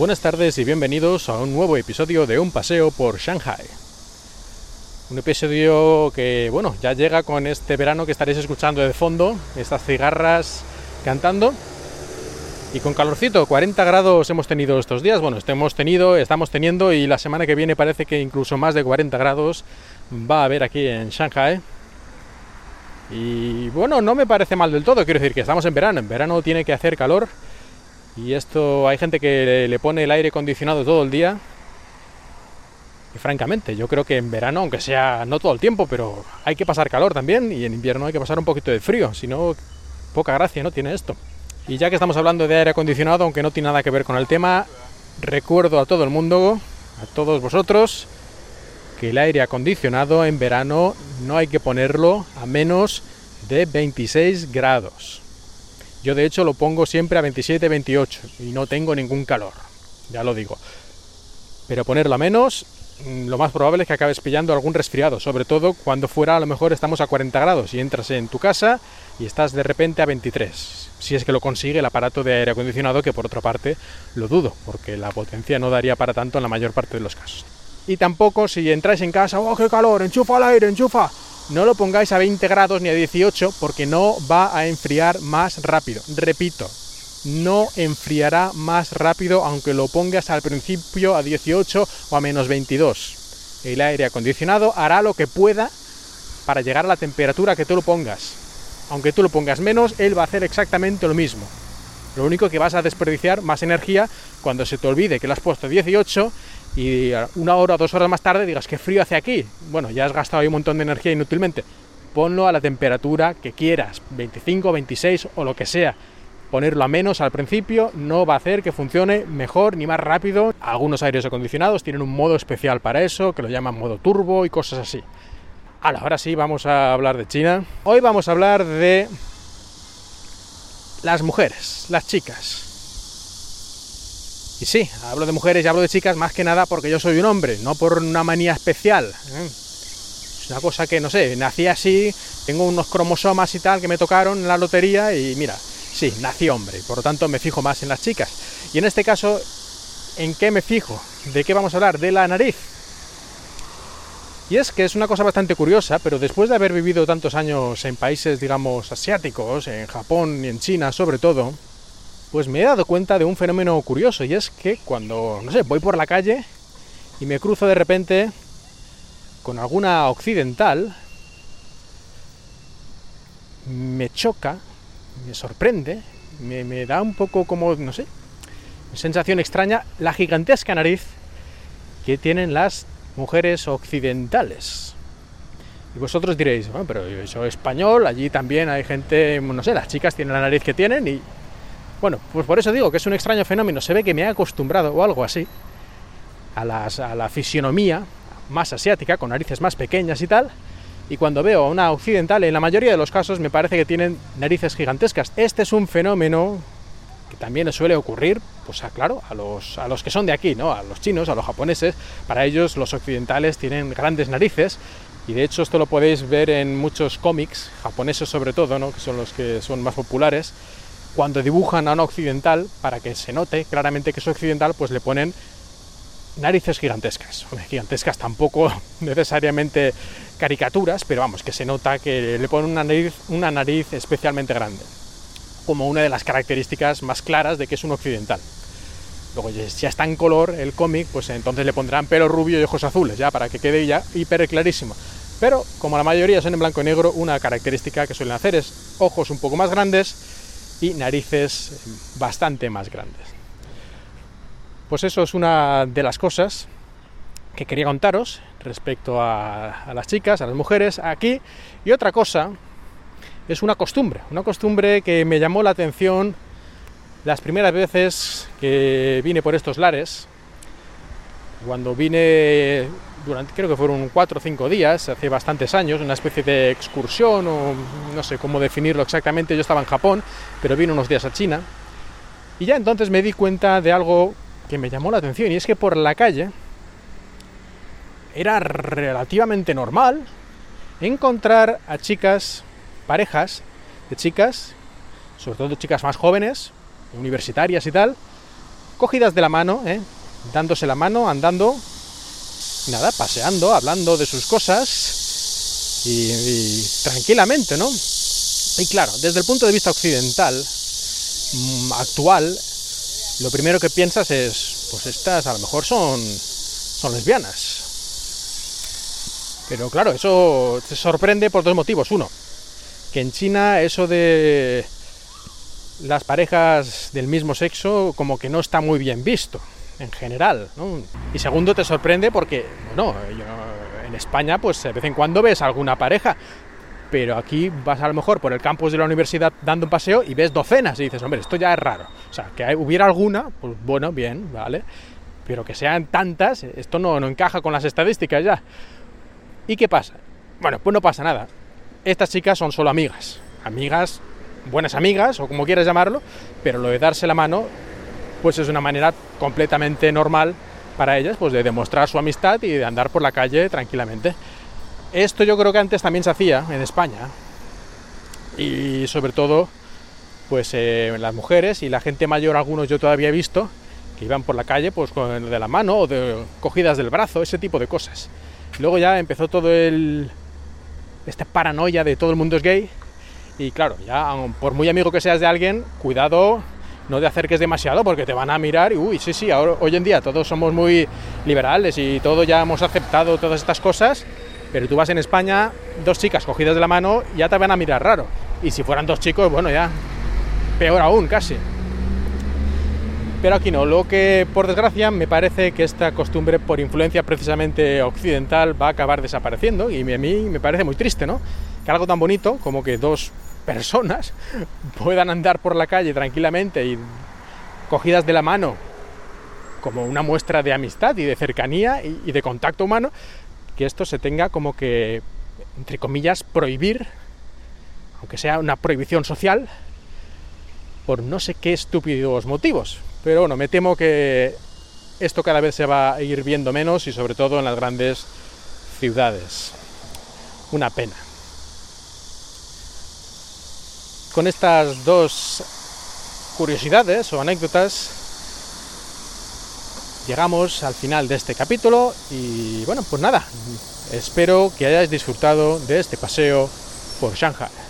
Buenas tardes y bienvenidos a un nuevo episodio de Un paseo por Shanghai. Un episodio que, bueno, ya llega con este verano que estaréis escuchando de fondo, estas cigarras cantando. Y con calorcito, 40 grados hemos tenido estos días, bueno, hemos tenido, estamos teniendo y la semana que viene parece que incluso más de 40 grados va a haber aquí en Shanghai. Y bueno, no me parece mal del todo, quiero decir que estamos en verano, en verano tiene que hacer calor y esto hay gente que le pone el aire acondicionado todo el día. Y francamente, yo creo que en verano, aunque sea no todo el tiempo, pero hay que pasar calor también y en invierno hay que pasar un poquito de frío, si no, poca gracia no tiene esto. Y ya que estamos hablando de aire acondicionado, aunque no tiene nada que ver con el tema, recuerdo a todo el mundo, a todos vosotros, que el aire acondicionado en verano no hay que ponerlo a menos de 26 grados. Yo de hecho lo pongo siempre a 27-28 y no tengo ningún calor, ya lo digo. Pero ponerlo a menos, mm, lo más probable es que acabes pillando algún resfriado, sobre todo cuando fuera a lo mejor estamos a 40 grados y entras en tu casa y estás de repente a 23. Si es que lo consigue el aparato de aire acondicionado, que por otra parte lo dudo, porque la potencia no daría para tanto en la mayor parte de los casos. Y tampoco si entráis en casa, ¡oh, qué calor! ¡Enchufa el aire, enchufa! No lo pongáis a 20 grados ni a 18 porque no va a enfriar más rápido. Repito, no enfriará más rápido aunque lo pongas al principio a 18 o a menos 22. El aire acondicionado hará lo que pueda para llegar a la temperatura que tú lo pongas. Aunque tú lo pongas menos, él va a hacer exactamente lo mismo. Lo único que vas a desperdiciar más energía cuando se te olvide que lo has puesto a 18 y una hora o dos horas más tarde digas, qué frío hace aquí. Bueno, ya has gastado ahí un montón de energía inútilmente. Ponlo a la temperatura que quieras, 25, 26 o lo que sea. Ponerlo a menos al principio no va a hacer que funcione mejor ni más rápido. Algunos aires acondicionados tienen un modo especial para eso, que lo llaman modo turbo y cosas así. Ahora sí, vamos a hablar de China. Hoy vamos a hablar de las mujeres, las chicas. Y sí, hablo de mujeres y hablo de chicas más que nada porque yo soy un hombre, no por una manía especial. ¿eh? Es una cosa que, no sé, nací así, tengo unos cromosomas y tal que me tocaron en la lotería y mira, sí, nací hombre, por lo tanto me fijo más en las chicas. Y en este caso, ¿en qué me fijo? ¿De qué vamos a hablar? De la nariz. Y es que es una cosa bastante curiosa, pero después de haber vivido tantos años en países, digamos, asiáticos, en Japón y en China sobre todo, pues me he dado cuenta de un fenómeno curioso y es que cuando, no sé, voy por la calle y me cruzo de repente con alguna occidental, me choca, me sorprende, me, da un poco como, no sé, sensación extraña la gigantesca nariz que tienen las mujeres occidentales. Y vosotros diréis, bueno, pero yo soy español, allí también hay gente, no sé, las chicas tienen la nariz que tienen y bueno, pues por eso digo que es un extraño fenómeno. Se ve que me he acostumbrado o algo así a, la fisionomía más asiática, con narices más pequeñas y tal. Y cuando veo a una occidental, en la mayoría de los casos me parece que tienen narices gigantescas. Este es un fenómeno que también suele ocurrir, pues claro, a los, a los que son de aquí, ¿no? A los chinos, a los japoneses. Para ellos los occidentales tienen grandes narices y de hecho esto lo podéis ver en muchos cómics, japoneses sobre todo, ¿no? que son los que son más populares, cuando dibujan a una occidental, para que se note claramente que es occidental, pues le ponen narices gigantescas. Gigantescas tampoco necesariamente caricaturas, pero vamos, que se nota que le ponen una nariz, una nariz especialmente grande, como una de las características más claras de que es un occidental. Luego, si ya está en color el cómic, pues entonces le pondrán pelo rubio y ojos azules, ya para que quede ya hiper clarísimo. Pero como la mayoría son en blanco y negro, una característica que suelen hacer es ojos un poco más grandes, y narices bastante más grandes. Pues eso es una de las cosas que quería contaros respecto a, las chicas, a las mujeres aquí. Y otra cosa es una costumbre, una costumbre que me llamó la atención las primeras veces que vine por estos lares, cuando vine durante, creo que fueron cuatro o cinco días, hace bastantes años, una especie de excursión o no sé cómo definirlo exactamente, yo estaba en Japón, pero vine unos días a China, y ya entonces me di cuenta de algo que me llamó la atención, y es que por la calle era relativamente normal encontrar a chicas, parejas de chicas, sobre todo chicas más jóvenes, universitarias y tal, cogidas de la mano, ¿eh? dándose la mano, andando, nada, paseando, hablando de sus cosas y, y tranquilamente, ¿no? Y claro, desde el punto de vista occidental, mm, actual, lo primero que piensas es, pues estas a lo mejor son, son lesbianas. Pero claro, eso te sorprende por dos motivos. Uno, que en China eso de las parejas del mismo sexo como que no está muy bien visto en general. Y segundo, te sorprende porque, bueno, en España pues de vez en cuando ves alguna pareja, pero aquí vas a lo mejor por el campus de la universidad dando un paseo y ves docenas y dices, hombre, esto ya es raro. O sea, que hubiera alguna, pues bueno, bien, vale, pero que sean tantas, esto no, no encaja con las estadísticas ya. ¿Y qué pasa? Bueno, pues no pasa nada. Estas chicas son solo amigas, amigas, buenas amigas o como quieras llamarlo, pero lo de darse la mano, pues es una manera completamente normal para ellas, pues de demostrar su amistad y de andar por la calle tranquilamente. Esto yo creo que antes también se hacía en España. Y sobre todo, pues eh, las mujeres y la gente mayor, algunos yo todavía he visto, que iban por la calle pues con de la mano o de cogidas del brazo, ese tipo de cosas. Luego ya empezó todo el esta paranoia de todo el mundo es gay y claro, ya por muy amigo que seas de alguien, cuidado no te acerques demasiado porque te van a mirar y uy, sí, sí, ahora, hoy en día todos somos muy liberales y todos ya hemos aceptado todas estas cosas pero tú vas en España, dos chicas cogidas de la mano, ya te van a mirar raro. Y si fueran dos chicos, bueno, ya peor aún, casi. Pero aquí no, lo que por desgracia me parece que esta costumbre por influencia precisamente occidental va a acabar desapareciendo y a mí me parece muy triste, ¿no? Que algo tan bonito como que dos personas puedan andar por la calle tranquilamente y cogidas de la mano como una muestra de amistad y de cercanía y de contacto humano, que esto se tenga como que, entre comillas, prohibir, aunque sea una prohibición social, por no sé qué estúpidos motivos. Pero bueno, me temo que esto cada vez se va a ir viendo menos y sobre todo en las grandes ciudades. Una pena. Con estas dos curiosidades o anécdotas llegamos al final de este capítulo y bueno, pues nada, espero que hayáis disfrutado de este paseo por Shanghai.